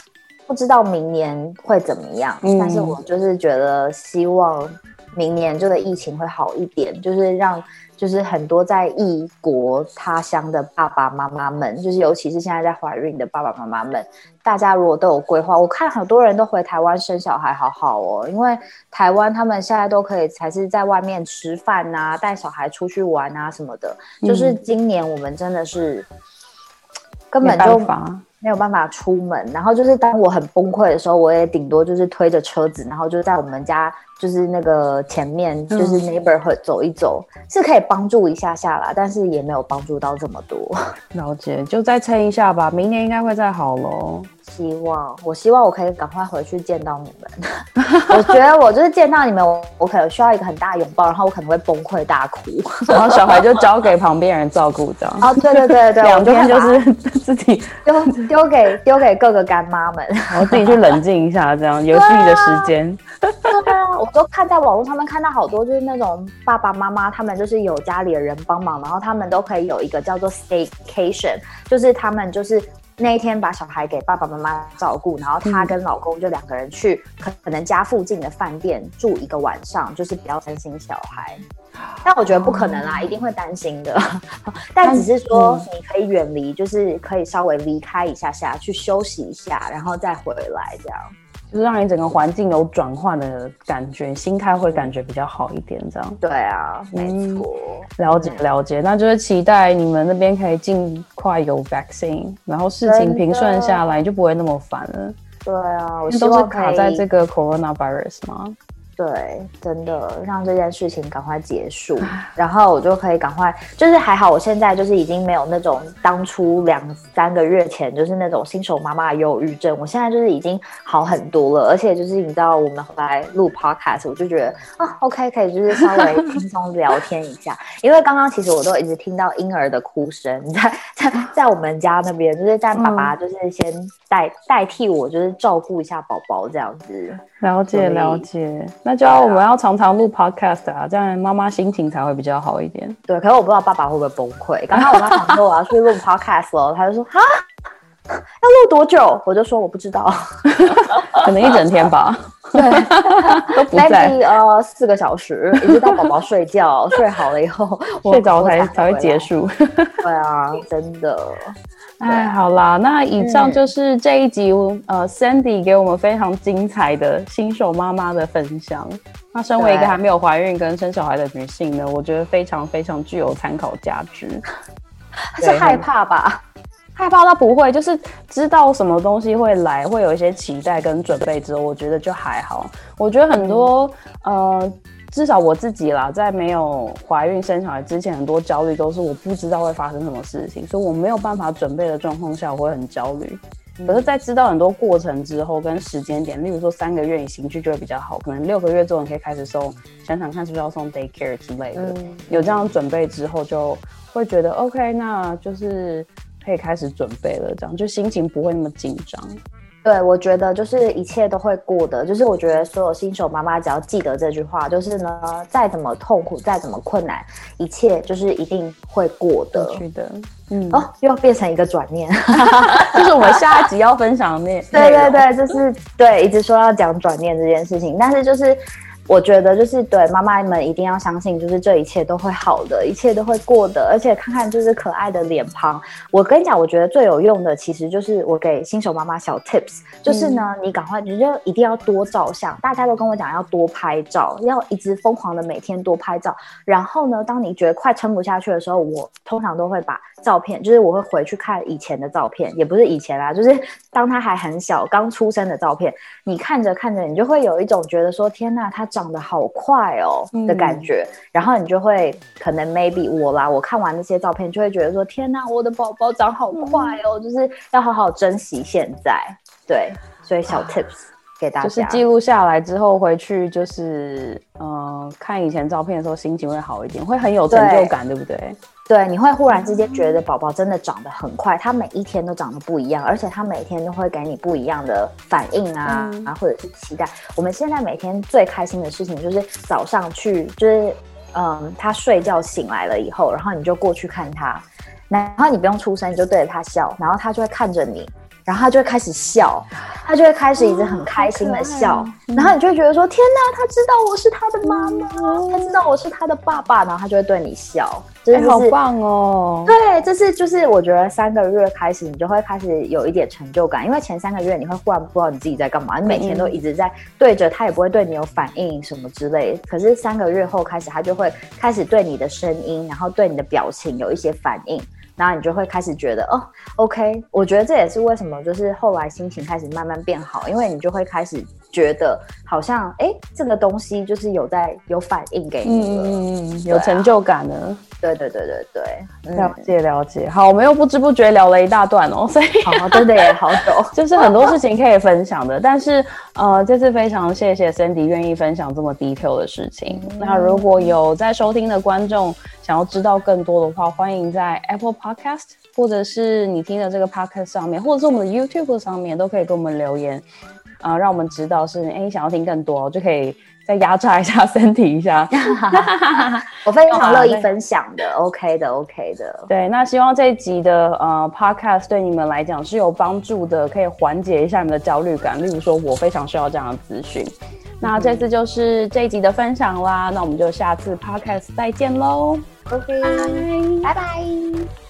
不知道明年会怎么样。但是我就是觉得希望明年这个疫情会好一点，就是让。就是很多在异国他乡的爸爸妈妈们，就是尤其是现在在怀孕的爸爸妈妈们，大家如果都有规划，我看很多人都回台湾生小孩，好好哦，因为台湾他们现在都可以才是在外面吃饭啊，带小孩出去玩啊什么的。就是今年我们真的是根本就没有办法出门，然后就是当我很崩溃的时候，我也顶多就是推着车子，然后就在我们家就是那个前面就是 neighborhood 走一走，是可以帮助一下下啦，但是也没有帮助到这么多。了解，就再撑一下吧，明年应该会再好喽。希望，我希望我可以赶快回去见到你们。我觉得我就是见到你们，我我可能需要一个很大的拥抱，然后我可能会崩溃大哭，然后小孩就交给旁边人照顾这样。哦，对对对对，两边就是自己丢丢给丢给各个干妈们，然后自己去冷静一下，这样 有自己的时间。对啊，我都看在网络上面看到好多，就是那种爸爸妈妈他们就是有家里的人帮忙，然后他们都可以有一个叫做 staycation，就是他们就是。那一天把小孩给爸爸妈妈照顾，然后她跟老公就两个人去可可能家附近的饭店住一个晚上，就是不要担心小孩。但我觉得不可能啦，一定会担心的。但只是说你可以远离，就是可以稍微离开一下下去休息一下，然后再回来这样。就是让你整个环境有转换的感觉，心态会感觉比较好一点，这样。对啊，没错。了解了解，那就是期待你们那边可以尽快有 vaccine，然后事情平顺下来，就不会那么烦了。对啊，我都是卡在这个 coronavirus 吗？对，真的让这件事情赶快结束，然后我就可以赶快，就是还好，我现在就是已经没有那种当初两三个月前就是那种新手妈妈的忧郁症，我现在就是已经好很多了，而且就是你知道我们后来录 podcast，我就觉得啊，OK，可以就是 稍微轻松聊天一下，因为刚刚其实我都一直听到婴儿的哭声，在在在我们家那边，就是在爸爸就是先代代替我就是照顾一下宝宝这样子，了解了解。那就要我们要常常录 podcast 啊，这样妈妈心情才会比较好一点。对，可是我不知道爸爸会不会崩溃。刚刚我妈想说我要去录 podcast 了，他就说哈，要录多久？我就说我不知道，可能一整天吧。对，都不在。呃，四个小时，一直到宝宝睡觉 睡好了以后，睡着才才会结束。对啊，真的。哎，好啦，那以上就是这一集呃，Sandy 给我们非常精彩的新手妈妈的分享。那身为一个还没有怀孕跟生小孩的女性呢，我觉得非常非常具有参考价值。是害怕吧？害怕他不会，就是知道什么东西会来，会有一些期待跟准备之后，我觉得就还好。我觉得很多呃。至少我自己啦，在没有怀孕生小孩之前，很多焦虑都是我不知道会发生什么事情，所以我没有办法准备的状况下，我会很焦虑。可是，在知道很多过程之后跟时间点，例如说三个月你情绪就会比较好，可能六个月之后你可以开始送，想想看是不是要送 daycare 之类的。有这样准备之后，就会觉得 OK，那就是可以开始准备了，这样就心情不会那么紧张。对，我觉得就是一切都会过的。就是我觉得所有新手妈妈只要记得这句话，就是呢，再怎么痛苦，再怎么困难，一切就是一定会过的。去的，嗯，哦，又要变成一个转念 就是我们下一集要分享的那。对对对，就是对，一直说要讲转念这件事情，但是就是。我觉得就是对妈妈们一定要相信，就是这一切都会好的，一切都会过的，而且看看就是可爱的脸庞。我跟你讲，我觉得最有用的其实就是我给新手妈妈小 tips，就是呢，你赶快你就一定要多照相。大家都跟我讲要多拍照，要一直疯狂的每天多拍照。然后呢，当你觉得快撑不下去的时候，我通常都会把照片，就是我会回去看以前的照片，也不是以前啦，就是当他还很小刚出生的照片。你看着看着，你就会有一种觉得说，天呐，他。长得好快哦的感觉，然后你就会可能 maybe 我啦，我看完那些照片就会觉得说，天哪，我的宝宝长好快哦，就是要好好珍惜现在。对，所以小 tips 给大家，就是记录下来之后回去就是呃看以前照片的时候心情会好一点，会很有成就感，对不对？对，你会忽然之间觉得宝宝真的长得很快，他每一天都长得不一样，而且他每天都会给你不一样的反应啊啊，或者是期待。我们现在每天最开心的事情就是早上去，就是嗯，他睡觉醒来了以后，然后你就过去看他，然后你不用出声，你就对着他笑，然后他就会看着你。然后他就会开始笑，他就会开始一直很开心的笑，然后你就会觉得说：天哪，他知道我是他的妈妈，他知道我是他的爸爸，然后他就会对你笑，真的好棒哦！对，这是就是我觉得三个月开始，你就会开始有一点成就感，因为前三个月你会忽然不知道你自己在干嘛，你每天都一直在对着他，也不会对你有反应什么之类。可是三个月后开始，他就会开始对你的声音，然后对你的表情有一些反应。然后你就会开始觉得哦，OK，我觉得这也是为什么就是后来心情开始慢慢变好，因为你就会开始觉得好像哎，这个东西就是有在有反应给你了，嗯，有成就感了。对对对对对，了解了解。好，我们又不知不觉聊了一大段哦，所以好，真的也好久，就是很多事情可以分享的。但是呃，这次非常谢谢 Cindy 愿意分享这么 detail 的事情。那如果有在收听的观众想要知道更多的话，欢迎在 Apple Podcast 或者是你听的这个 Podcast 上面，或者是我们的 YouTube 上面，都可以给我们留言啊，让我们知道是哎想要听更多，就可以。再压榨一下身体一下，我非常乐意分享的，OK 的，OK 的。对，那希望这一集的呃 Podcast 对你们来讲是有帮助的，可以缓解一下你们的焦虑感。例如说，我非常需要这样的资讯。那这次就是这一集的分享啦，那我们就下次 Podcast 再见喽，OK，拜拜。